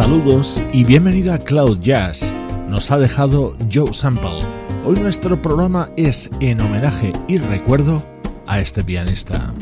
Saludos y bienvenido a Cloud Jazz. Nos ha dejado Joe Sample. Hoy nuestro programa es en homenaje y recuerdo a este pianista.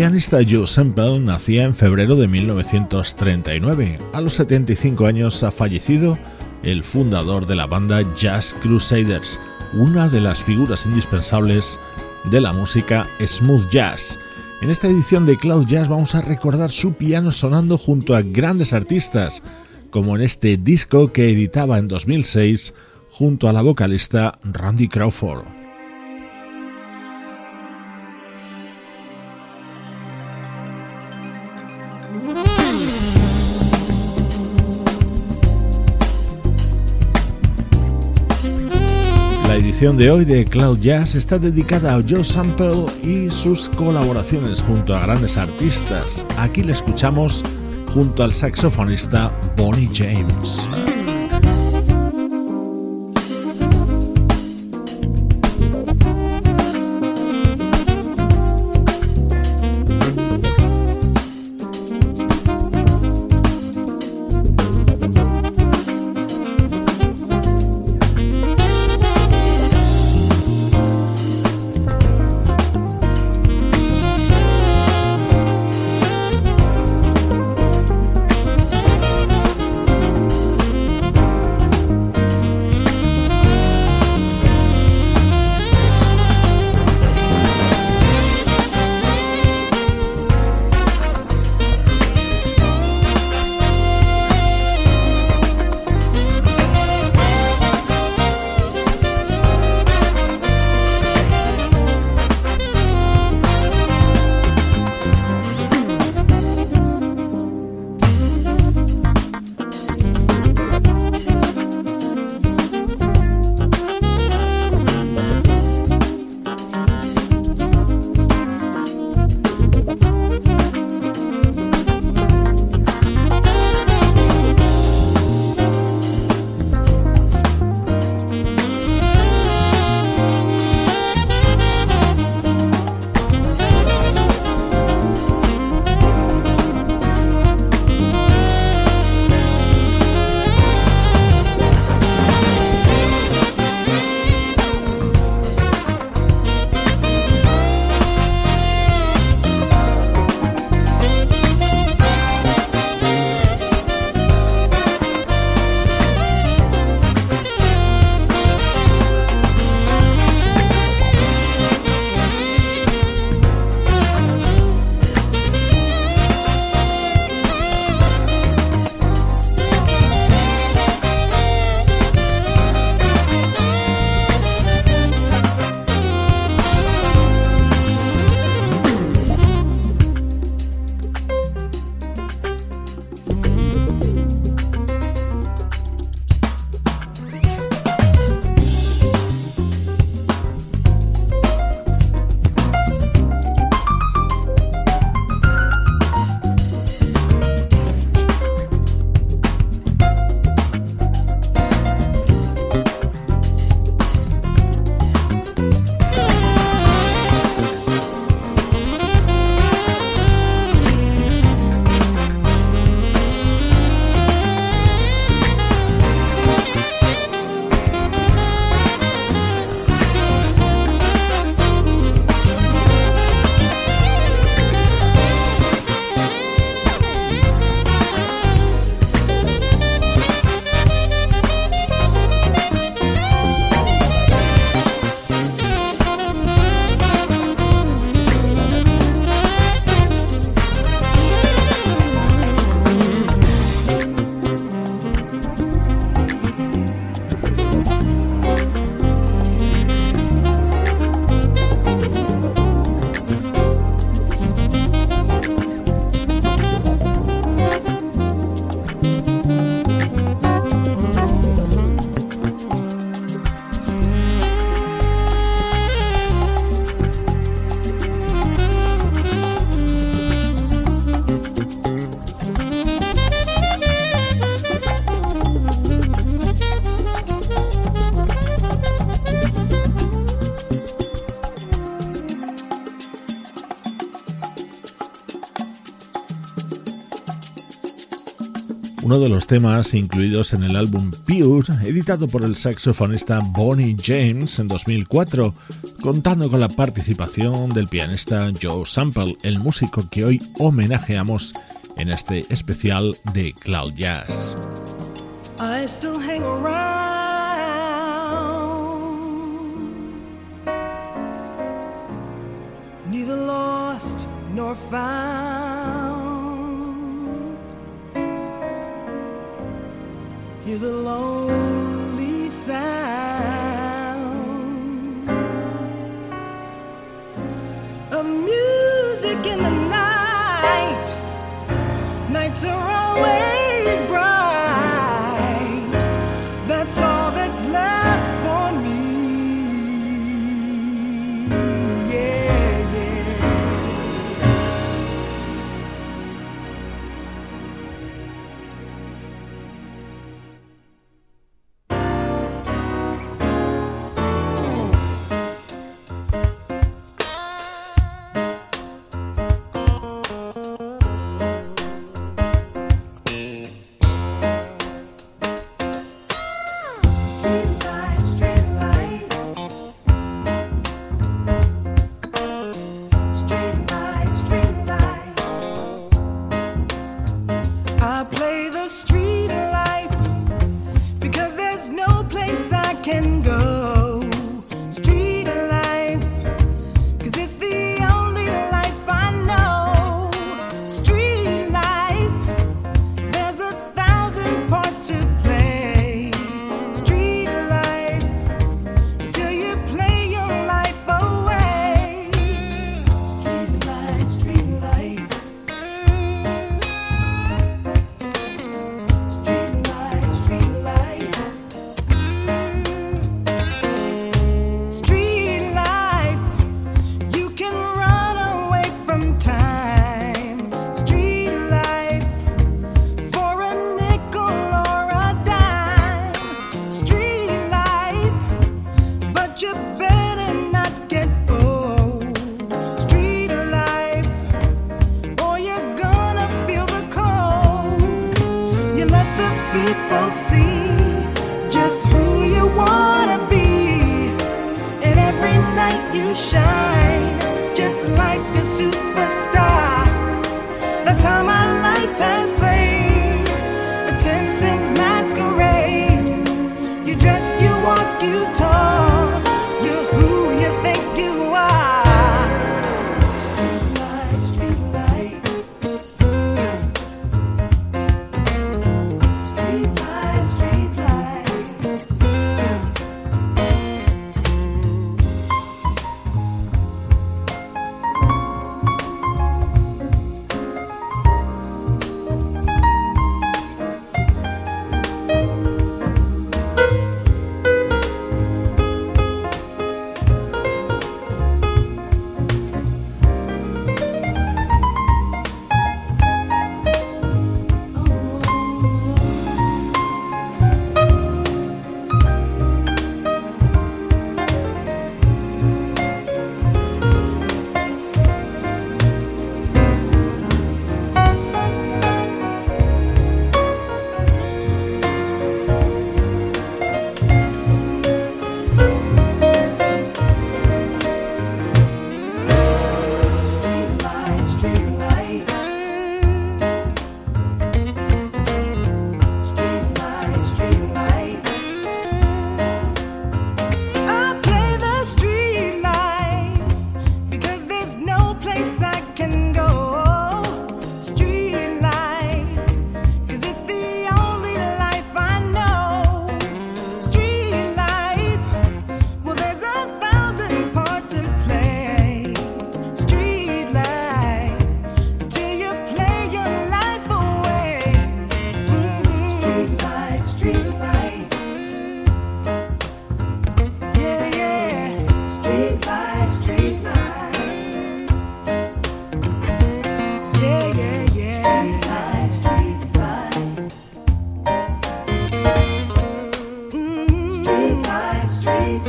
Pianista Joe Semple nacía en febrero de 1939. A los 75 años ha fallecido el fundador de la banda Jazz Crusaders, una de las figuras indispensables de la música smooth jazz. En esta edición de Cloud Jazz vamos a recordar su piano sonando junto a grandes artistas, como en este disco que editaba en 2006 junto a la vocalista Randy Crawford. Edición de hoy de Cloud Jazz está dedicada a Joe Sample y sus colaboraciones junto a grandes artistas. Aquí le escuchamos junto al saxofonista Bonnie James. de los temas incluidos en el álbum Pure, editado por el saxofonista Bonnie James en 2004, contando con la participación del pianista Joe Sample, el músico que hoy homenajeamos en este especial de Cloud Jazz.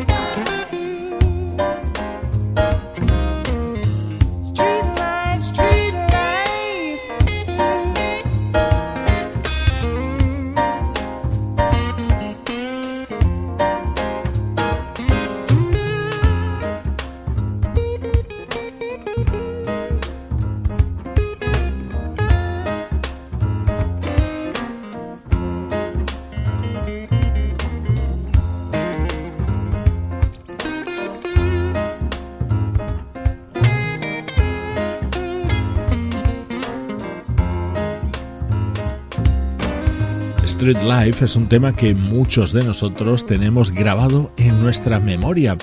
Música Life es un tema que muchos de nosotros tenemos grabado en nuestra memoria.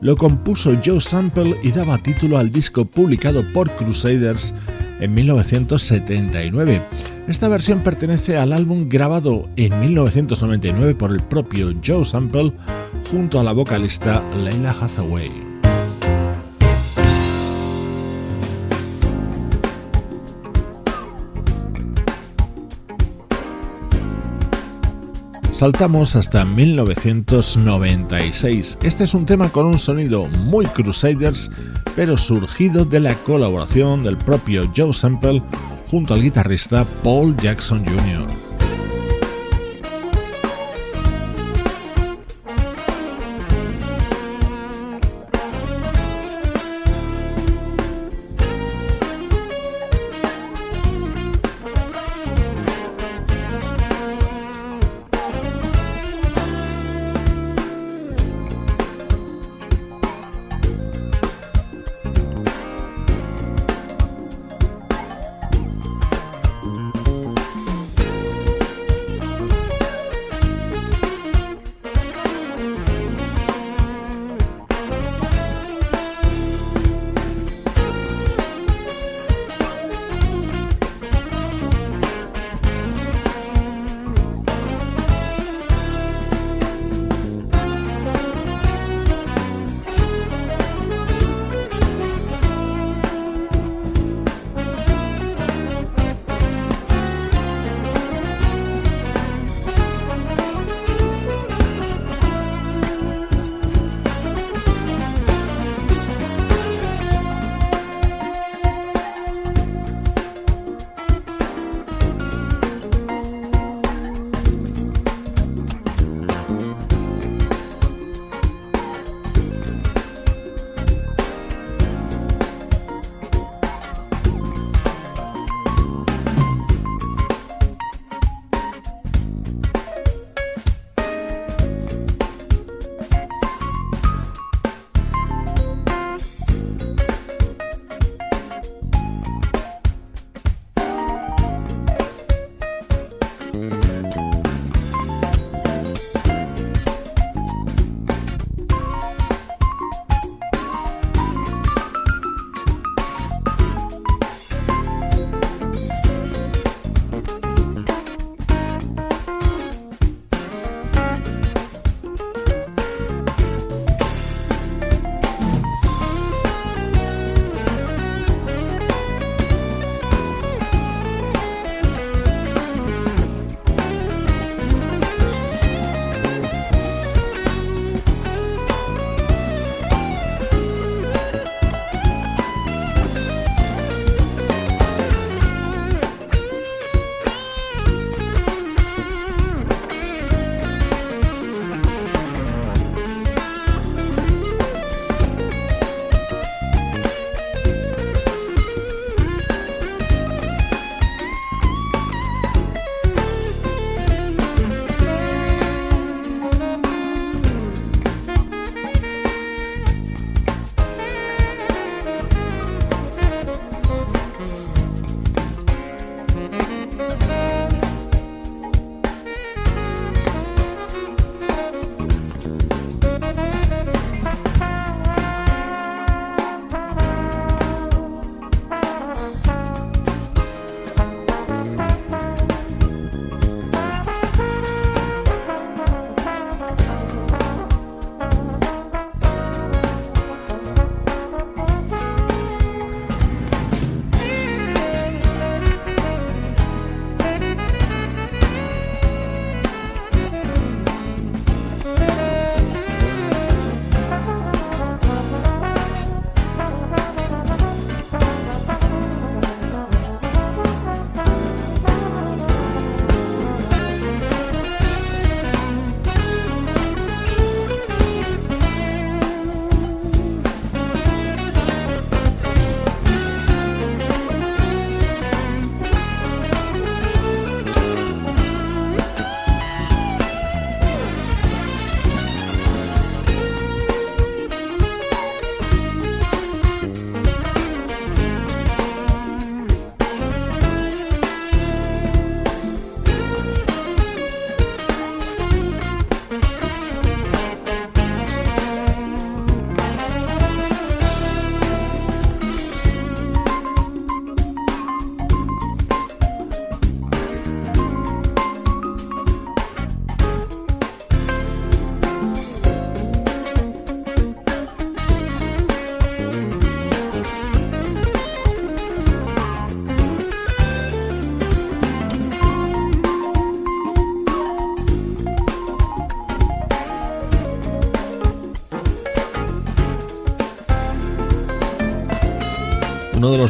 Lo compuso Joe Sample y daba título al disco publicado por Crusaders en 1979. Esta versión pertenece al álbum grabado en 1999 por el propio Joe Sample junto a la vocalista Leila Hathaway. Saltamos hasta 1996. Este es un tema con un sonido muy Crusaders, pero surgido de la colaboración del propio Joe Sample junto al guitarrista Paul Jackson Jr.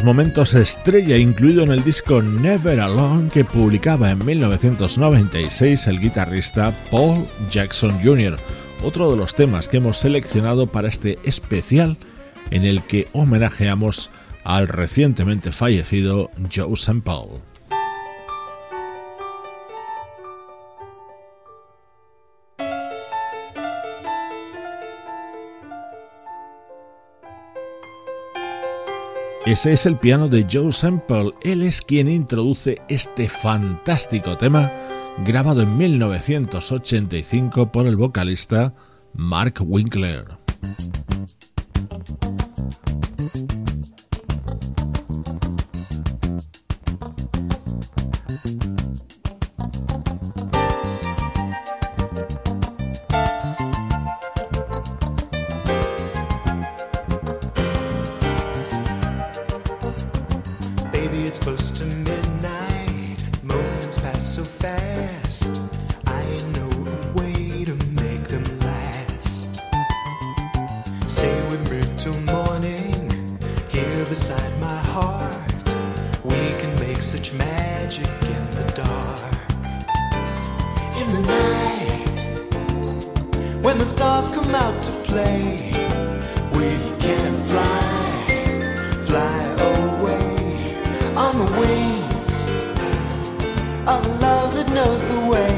momentos estrella incluido en el disco Never Alone que publicaba en 1996 el guitarrista Paul Jackson Jr., otro de los temas que hemos seleccionado para este especial en el que homenajeamos al recientemente fallecido Joe Sample. Ese es el piano de Joe Sample. Él es quien introduce este fantástico tema grabado en 1985 por el vocalista Mark Winkler. my heart. We can make such magic in the dark. In the night, when the stars come out to play, we can fly, fly away on the wings of love that knows the way.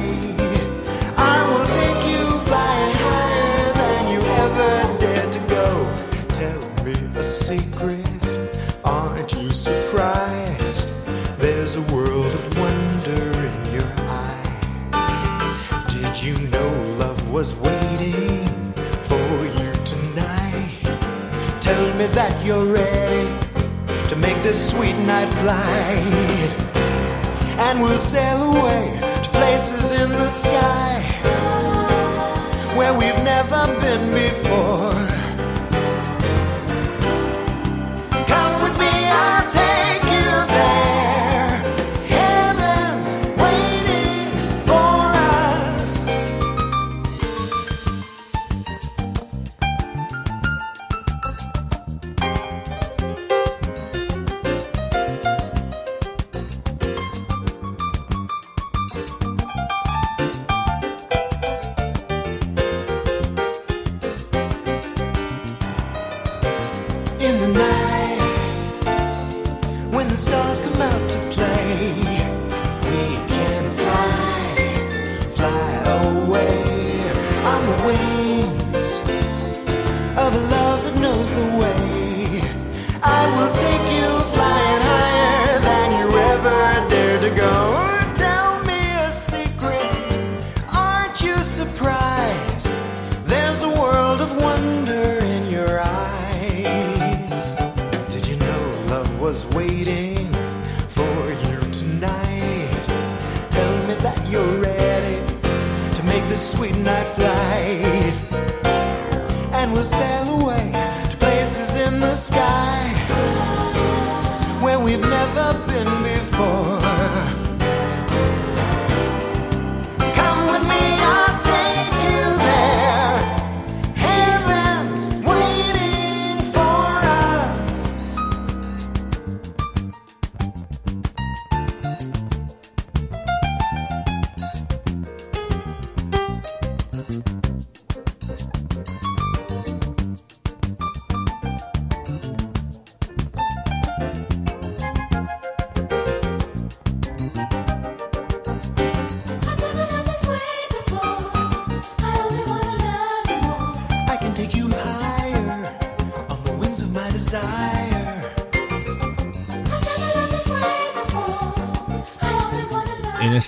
that you're ready to make this sweet night flight. And we'll sail away to places in the sky where we've never been before. will sail away to places in the sky where we've never been before.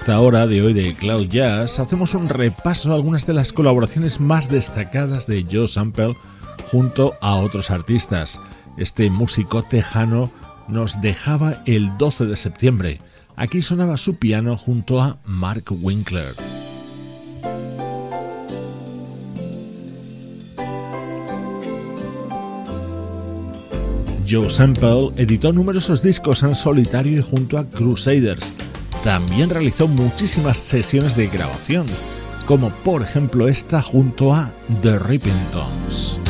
Esta hora de hoy de Cloud Jazz hacemos un repaso a algunas de las colaboraciones más destacadas de Joe Sample junto a otros artistas. Este músico tejano nos dejaba el 12 de septiembre. Aquí sonaba su piano junto a Mark Winkler. Joe Sample editó numerosos discos en solitario y junto a Crusaders. También realizó muchísimas sesiones de grabación, como por ejemplo esta junto a The Rippingtons.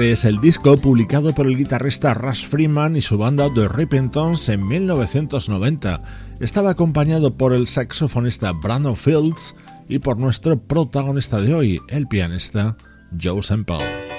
Este es el disco publicado por el guitarrista Russ Freeman y su banda The Repentance en 1990. Estaba acompañado por el saxofonista Brandon Fields y por nuestro protagonista de hoy, el pianista Joe Semple.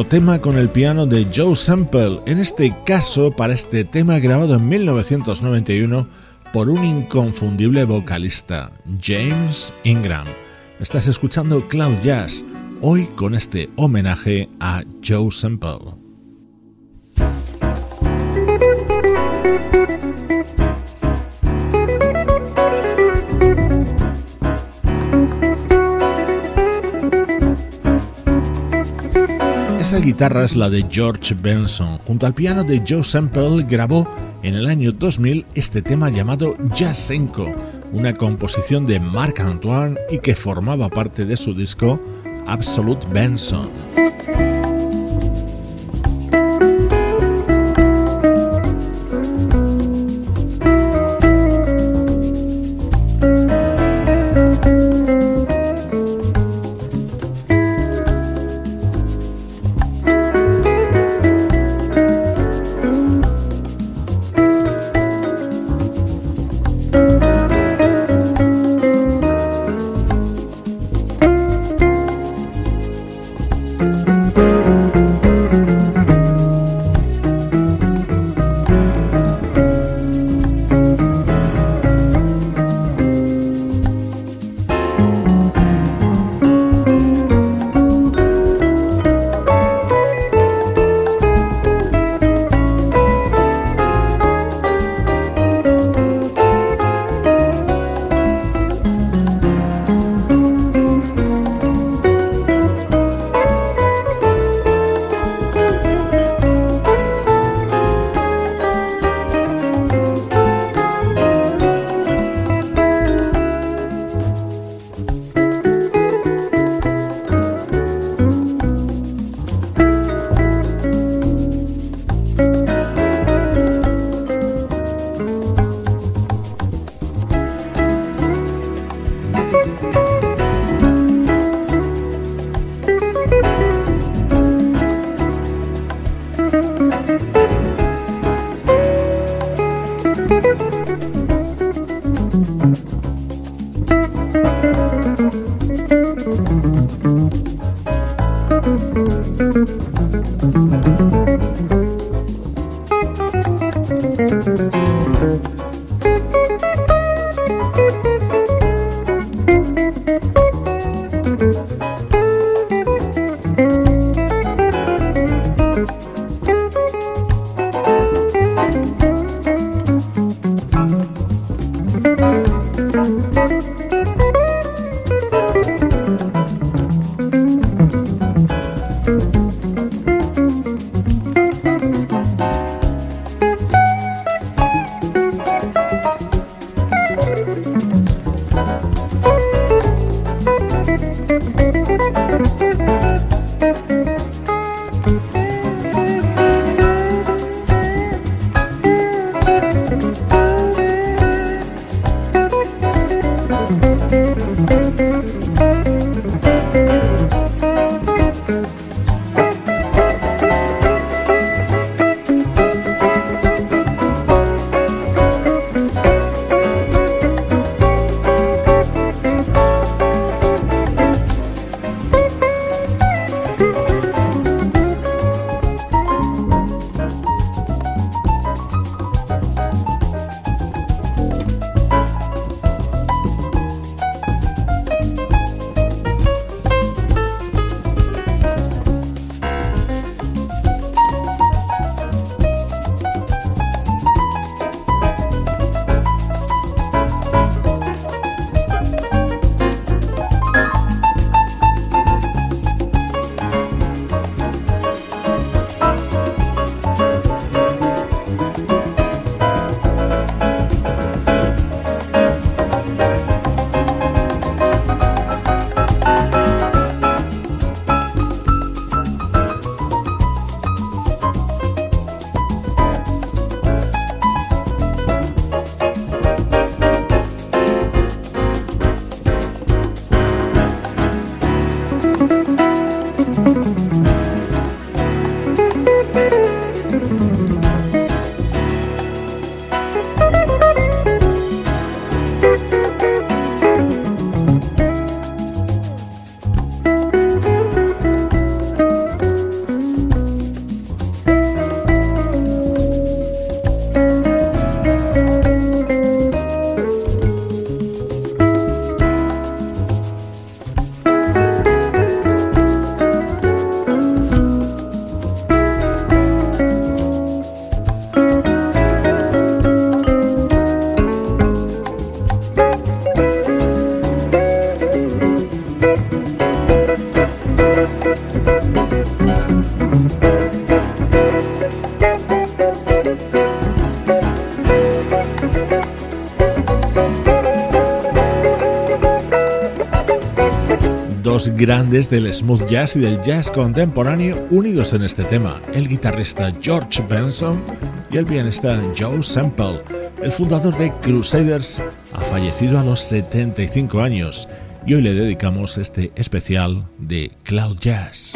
Tema con el piano de Joe Sample, en este caso para este tema grabado en 1991 por un inconfundible vocalista, James Ingram. Estás escuchando Cloud Jazz, hoy con este homenaje a Joe Sample. Esa guitarra es la de George Benson. Junto al piano de Joe Sample grabó en el año 2000 este tema llamado Jazzenko, una composición de Marc Antoine y que formaba parte de su disco Absolute Benson. Grandes del smooth jazz y del jazz contemporáneo unidos en este tema, el guitarrista George Benson y el pianista Joe Sample. El fundador de Crusaders ha fallecido a los 75 años y hoy le dedicamos este especial de Cloud Jazz.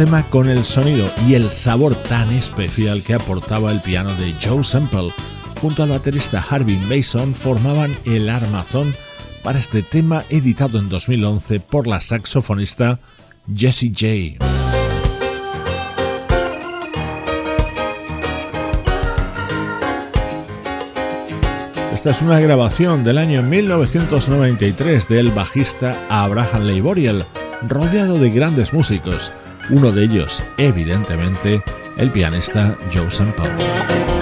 Tema con el sonido y el sabor tan especial que aportaba el piano de Joe Semple. Junto al baterista Harvey Mason formaban el armazón para este tema editado en 2011 por la saxofonista Jessie J. Esta es una grabación del año 1993 del bajista Abraham Leiboriel, rodeado de grandes músicos, uno de ellos, evidentemente, el pianista Joe Sample.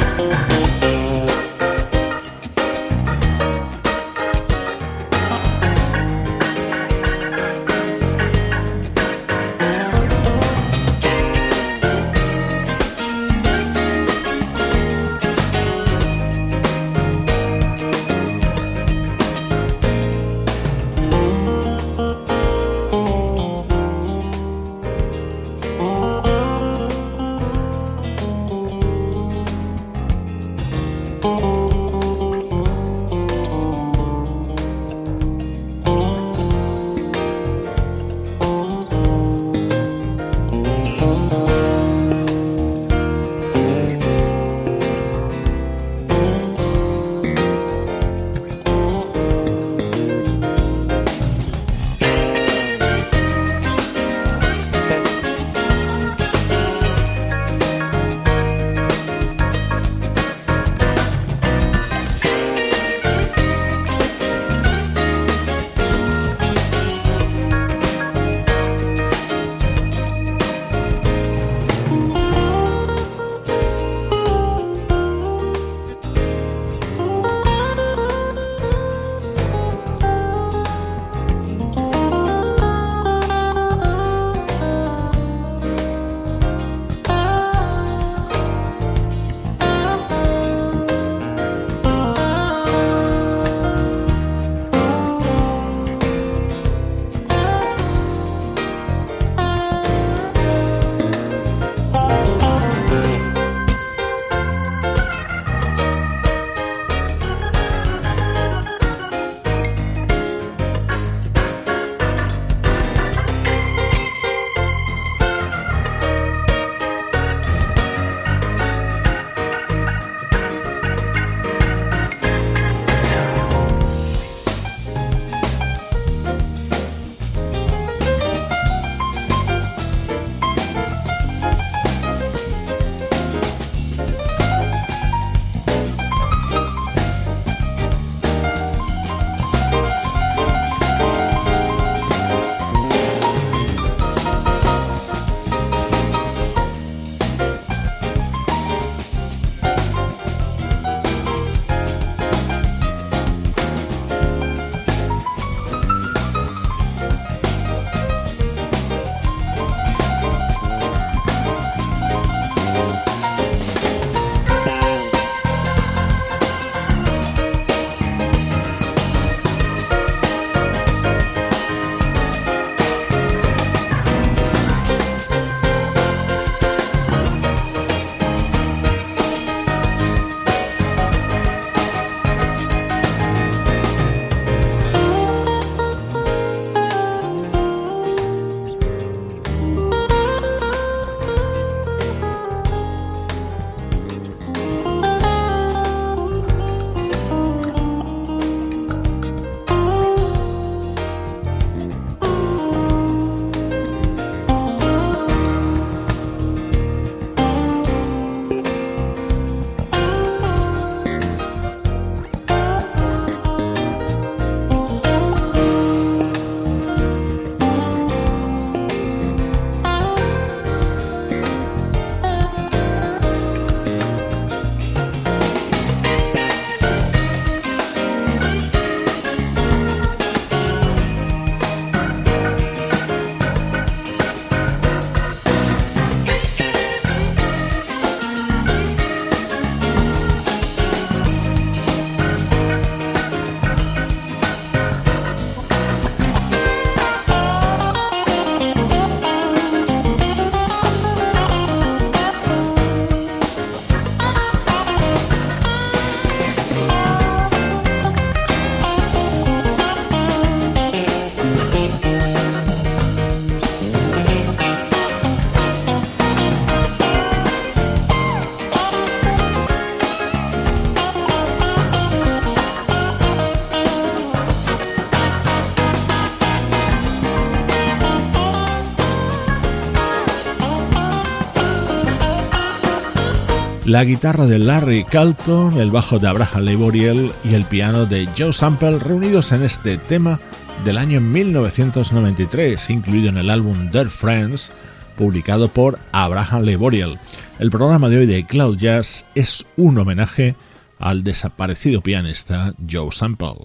La guitarra de Larry Calton, el bajo de Abraham Laboriel y el piano de Joe Sample reunidos en este tema del año 1993, incluido en el álbum Dead Friends, publicado por Abraham Laboriel. El programa de hoy de Cloud Jazz es un homenaje al desaparecido pianista Joe Sample.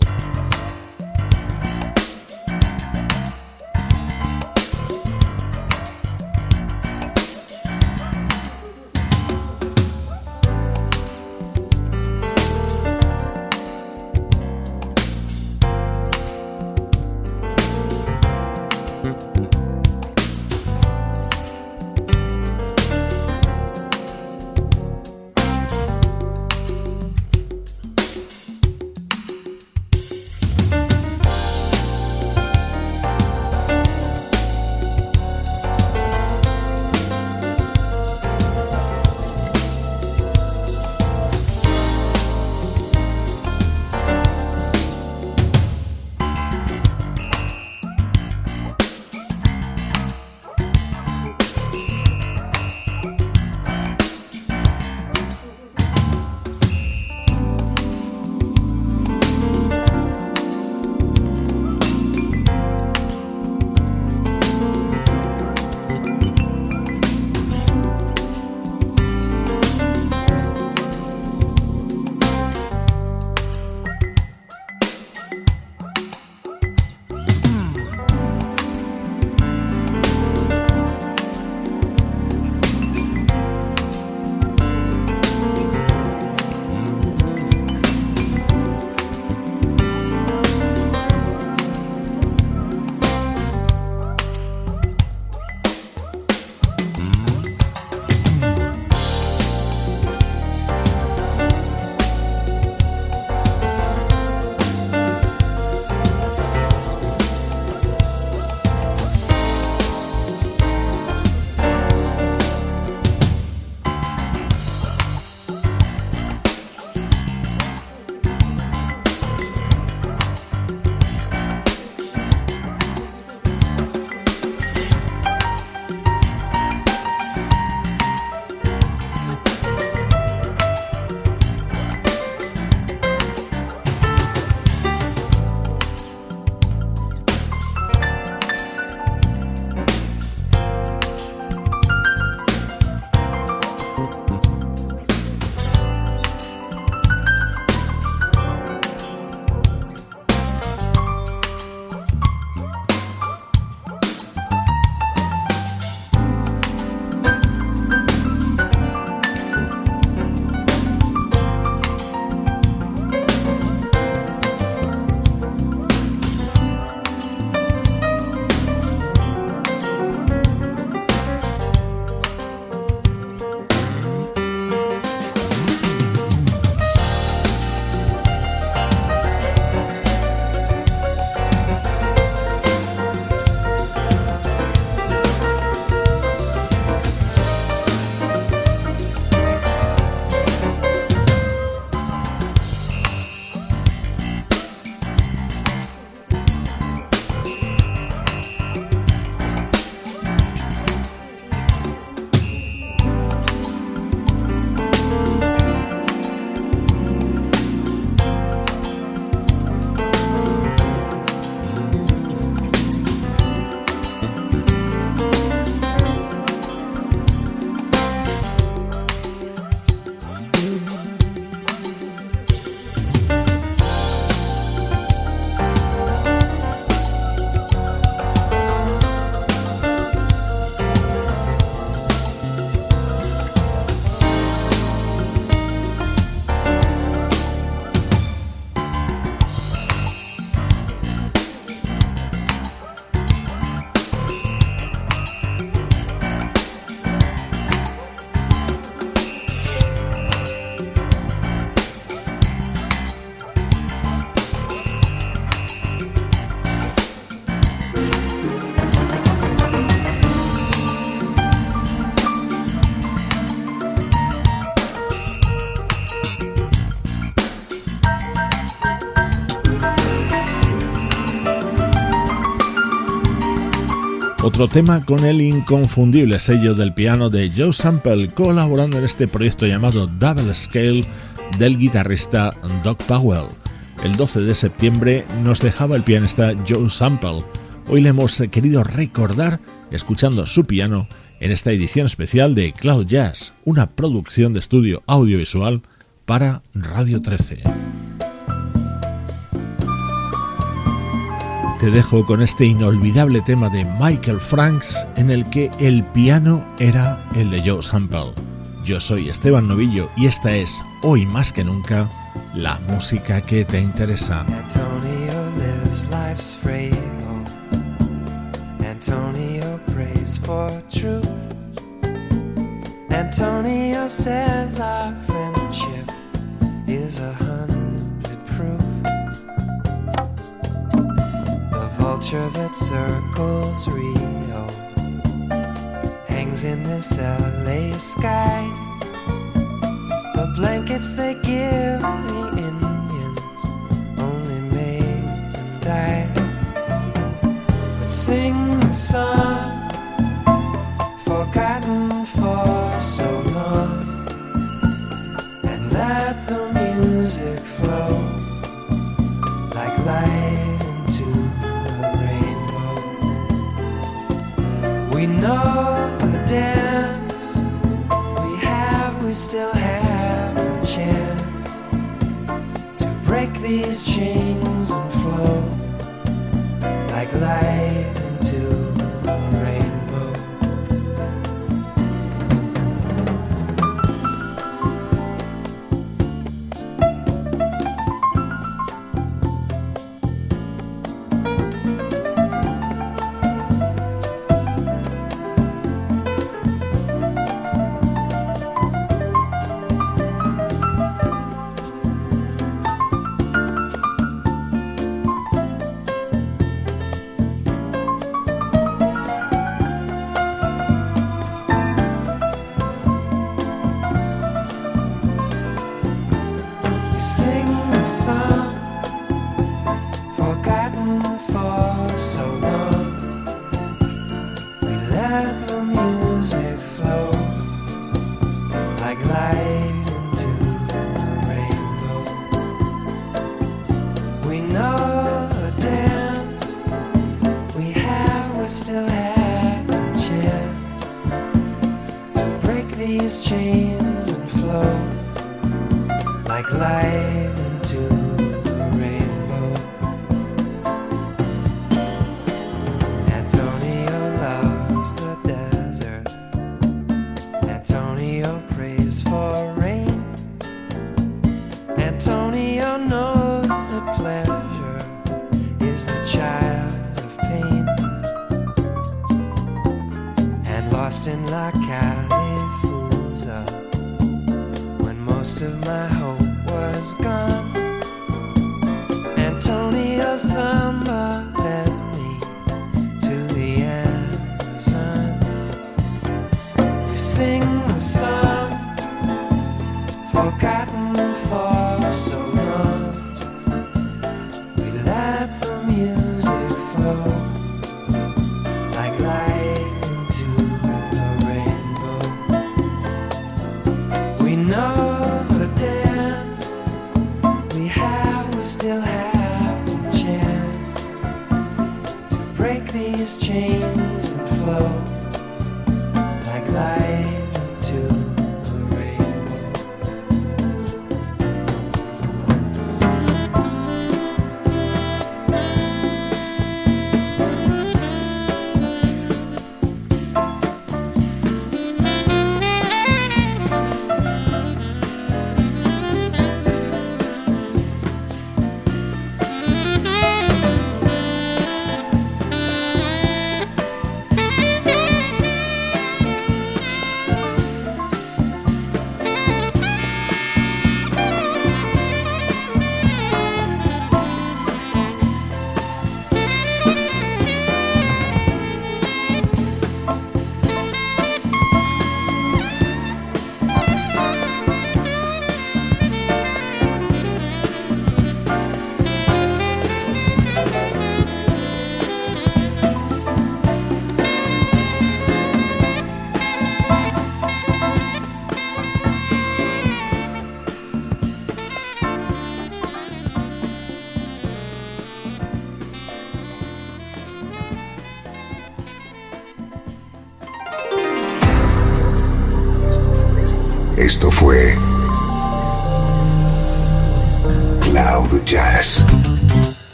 Otro tema con el inconfundible sello del piano de Joe Sample, colaborando en este proyecto llamado Double Scale del guitarrista Doc Powell. El 12 de septiembre nos dejaba el pianista Joe Sample. Hoy le hemos querido recordar escuchando su piano en esta edición especial de Cloud Jazz, una producción de estudio audiovisual para Radio 13. Te dejo con este inolvidable tema de Michael Franks en el que el piano era el de Joe Sample. Yo soy Esteban Novillo y esta es, hoy más que nunca, la música que te interesa. Antonio prays for truth. Antonio says our Vulture that circles Rio hangs in this LA sky. The blankets they give the Indians only made them die. But sing the song forgotten for so long, and let the music flow We know the dance we have, we still have a chance to break these chains and flow like light